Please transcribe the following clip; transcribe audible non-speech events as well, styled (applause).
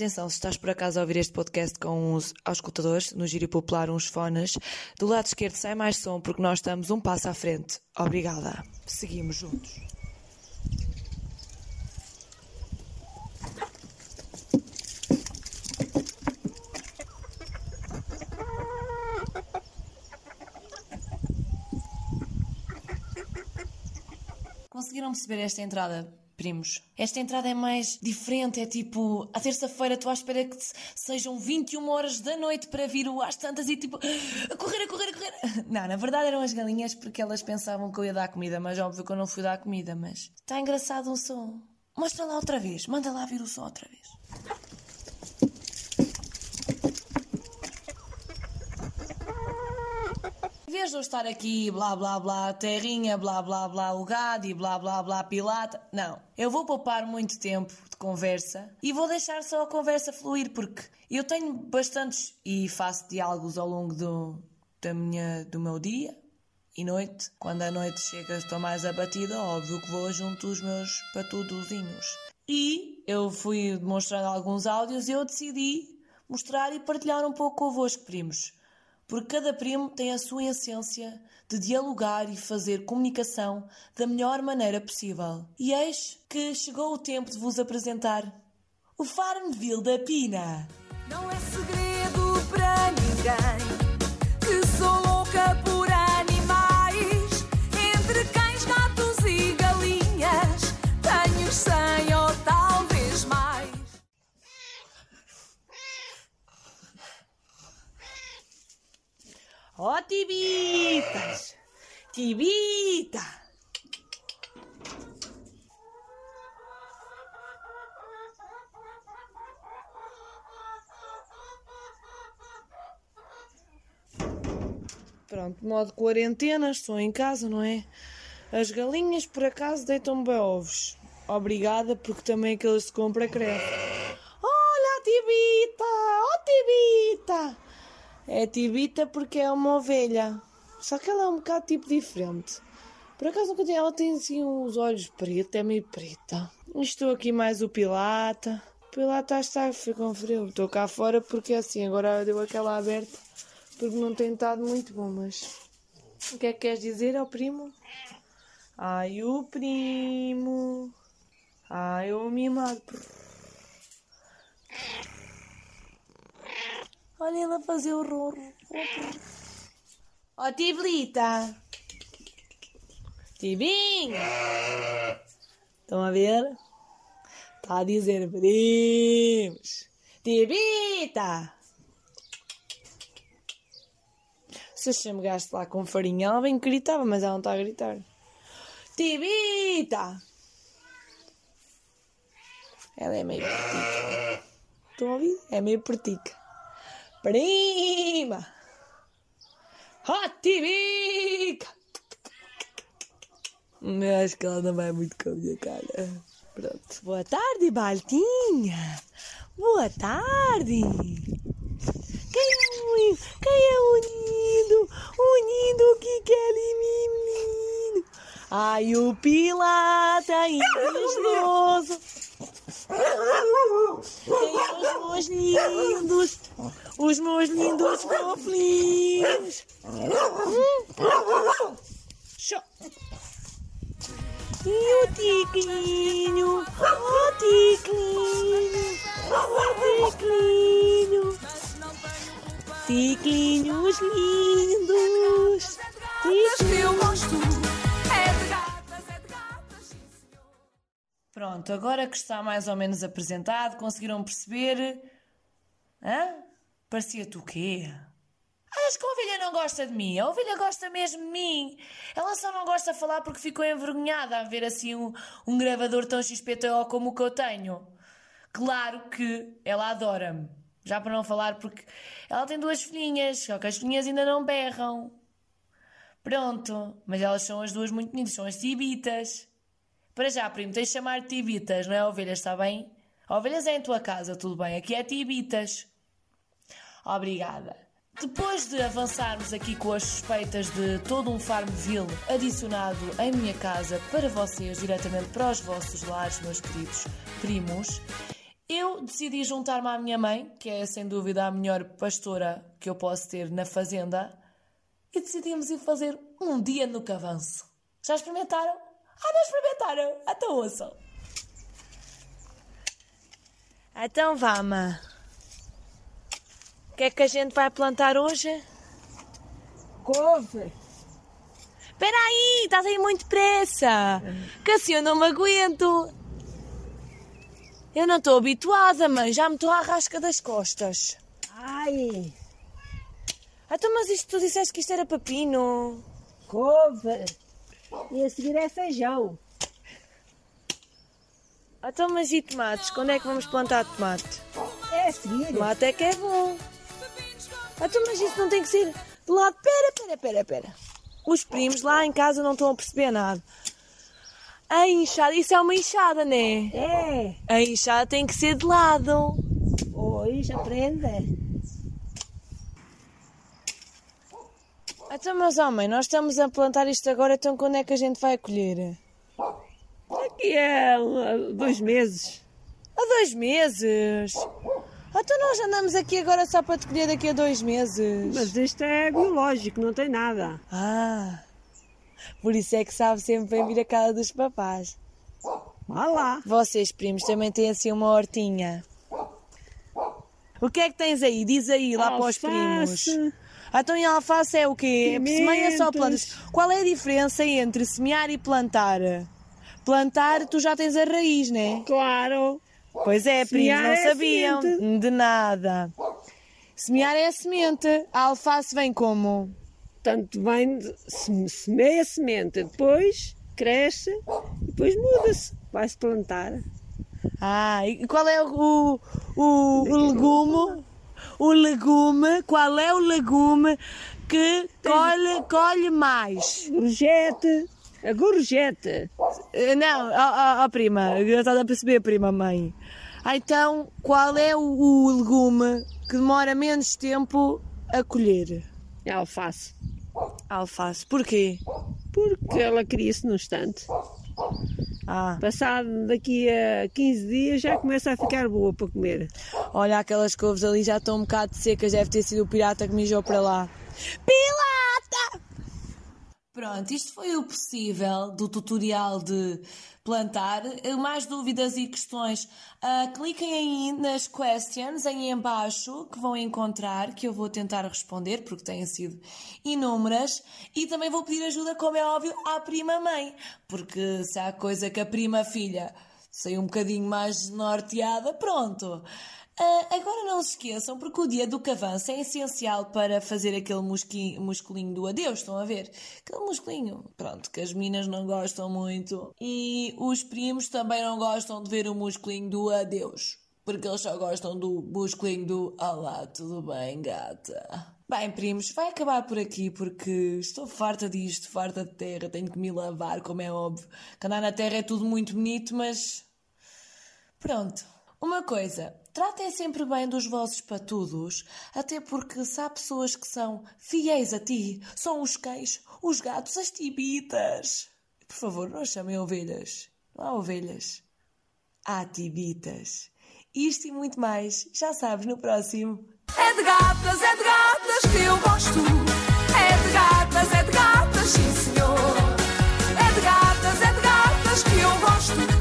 Atenção, se estás por acaso a ouvir este podcast com os auscultadores, no gírio popular uns fones, do lado esquerdo sai mais som porque nós estamos um passo à frente. Obrigada. Seguimos juntos. Conseguiram perceber esta entrada? Primos. Esta entrada é mais diferente, é tipo, à terça-feira estou à espera que sejam 21 horas da noite para vir o às tantas e tipo, a correr, a correr, a correr. (laughs) Não, na verdade eram as galinhas porque elas pensavam que eu ia dar comida, mas óbvio que eu não fui dar comida, mas está engraçado o som. Mostra lá outra vez, manda lá vir o som outra vez. Em vez de eu estar aqui, blá blá blá, terrinha, blá blá blá, o gado e blá blá blá, pilata. Não. Eu vou poupar muito tempo de conversa e vou deixar só a conversa fluir, porque eu tenho bastantes e faço diálogos ao longo do, da minha, do meu dia e noite. Quando a noite chega, estou mais abatida, óbvio que vou junto dos meus patudozinhos. E eu fui demonstrando alguns áudios e eu decidi mostrar e partilhar um pouco convosco, primos porque cada primo tem a sua essência de dialogar e fazer comunicação da melhor maneira possível. E eis que chegou o tempo de vos apresentar o Farmville da Pina. Não é segredo para ninguém que sou louca por Tibitas! Tibita! Pronto, modo quarentena, estou em casa, não é? As galinhas por acaso deitam bem ovos. Obrigada, porque também aqueles se compra cresce. Olha a Tibita! Oh, Tibita! É tibita porque é uma ovelha. Só que ela é um bocado tipo diferente. Por acaso nunca tem, ela tem assim os olhos pretos, é meio preta. Estou aqui mais o Pilata. Pilata está, foi com frio. Estou cá fora porque assim, agora deu aquela aberta. Porque não tem estado muito bom, mas... O que é que queres dizer ao primo? Ai, o primo... Ai, o mimado... Olha ela fazer o rorro. Ó oh, Tiblita. Tibinho. Estão a ver? Está a dizer primos. Tibita. Se eu chegasse lá com farinha, ela bem gritava, mas ela não está a gritar. Tibita. Ela é meio pertica. Estão a ouvir? É meio pertica. Prima! Ratibica! Acho que ela não vai muito com a minha cara. Pronto. Boa tarde, Baltinha! Boa tarde! Quem é o, quem é o lindo? O lindo que quer menino? Ai, o Pilata (laughs) invejoso! Tem os meus lindos! os meus lindos fofinhos. Show. E o ticlinho, o ticlinho, Pronto, agora que está mais ou menos apresentado, conseguiram perceber? Hã? Parecia-te o quê? Achas que a ovelha não gosta de mim? A ovelha gosta mesmo de mim. Ela só não gosta de falar porque ficou envergonhada a ver assim um, um gravador tão XPTO como o que eu tenho. Claro que ela adora-me. Já para não falar porque ela tem duas filhinhas, só que as filhinhas ainda não berram. Pronto, mas elas são as duas muito bonitas, são as tibitas. Para já, primo, tens de chamar tibitas, não é ovelhas, está bem? Ovelhas é em tua casa, tudo bem. Aqui é tibitas. Obrigada. Depois de avançarmos aqui com as suspeitas de todo um Farmville adicionado em minha casa para vocês, diretamente para os vossos lares, meus queridos primos, Eu decidi juntar-me à minha mãe, que é sem dúvida a melhor pastora que eu posso ter na fazenda, e decidimos ir fazer um dia no cavanço. Já experimentaram? Ah, não experimentaram? Então ouçam. Então vá, mãe. O que é que a gente vai plantar hoje? Couve. Espera aí, estás aí muito pressa. Que assim eu não me aguento. Eu não estou habituada, mãe. Já me estou à rasca das costas. Ai, Então, mas isto tu disseste que isto era pepino. couve. E a seguir é feijão. Então, mas e tomates? Quando é que vamos plantar tomate? É a seguir. Tomate é que é bom. Então, mas isso não tem que ser de lado. Pera, pera, pera, pera. Os primos lá em casa não estão a perceber nada. A enxada, isso é uma enxada, né? É. A enxada tem que ser de lado. Pois, aprenda. Então, meus homens, nós estamos a plantar isto agora, então quando é que a gente vai colher? Aqui é um, dois meses. Há dois meses. Então nós andamos aqui agora só para te colher daqui a dois meses. Mas isto é biológico, não tem nada. Ah, por isso é que sabe sempre bem vir a casa dos papás. Vá lá. Vocês, primos, também têm assim uma hortinha. O que é que tens aí? Diz aí, lá para os primos. Então, e a alface é o quê? Semeia só plantas. Qual é a diferença entre semear e plantar? Plantar, tu já tens a raiz, né? Claro. Pois é, primos, não é sabiam. semente. De nada. Semear é a semente. A alface vem como? Tanto vem, de- se- semeia a semente, depois cresce e depois muda-se. Vai-se plantar. Ah, e qual é o, o, o legume? O legume, qual é o legume que colhe, colhe mais? Gorjete. A gorjete. Eh, Não, ó ó, ó, prima, eu estava a perceber, prima mãe. Ah, Então, qual é o, o legume que demora menos tempo a colher? É alface. Alface. Porquê? Porque ela cria-se num instante. Ah, Passado daqui a 15 dias já começa a ficar boa para comer. olha, aquelas couves ali já estão um bocado secas, deve ter sido o pirata que mijou para lá. Pilata! Pronto, isto foi o possível do tutorial de plantar. Eh, Mais dúvidas e questões, ah, cliquem aí nas questions aí em baixo que vão encontrar, que eu vou tentar responder, porque têm sido inúmeras. E também vou pedir ajuda, como é óbvio, à prima mãe, porque se há coisa que a prima filha saiu um bocadinho mais norteada, pronto. Ah, agora não se esqueçam, porque o dia do cavanço é essencial para fazer aquele musculinho do adeus, estão a ver? Aquele musculinho, pronto, que as meninas não gostam muito. E os primos também não gostam de ver o musculinho do adeus. Porque eles só gostam do musculinho do Olá, tudo bem, gata? Bem, primos, vai acabar por aqui porque estou farta disto, farta de terra, tenho que me lavar, como é óbvio. Que andar na terra é tudo muito bonito, mas Pronto. Uma coisa, Tratem sempre bem dos vossos patudos, até porque se há pessoas que são fiéis a ti, são os cães, os gatos, as tibitas. Por favor, não chamem ovelhas. Não há ovelhas. Há tibitas. Isto e muito mais, já sabes, no próximo. É de gatas, é de gatas que eu gosto. É de gatas, é de gatas, sim senhor. É de gatas, é de gatas que eu gosto.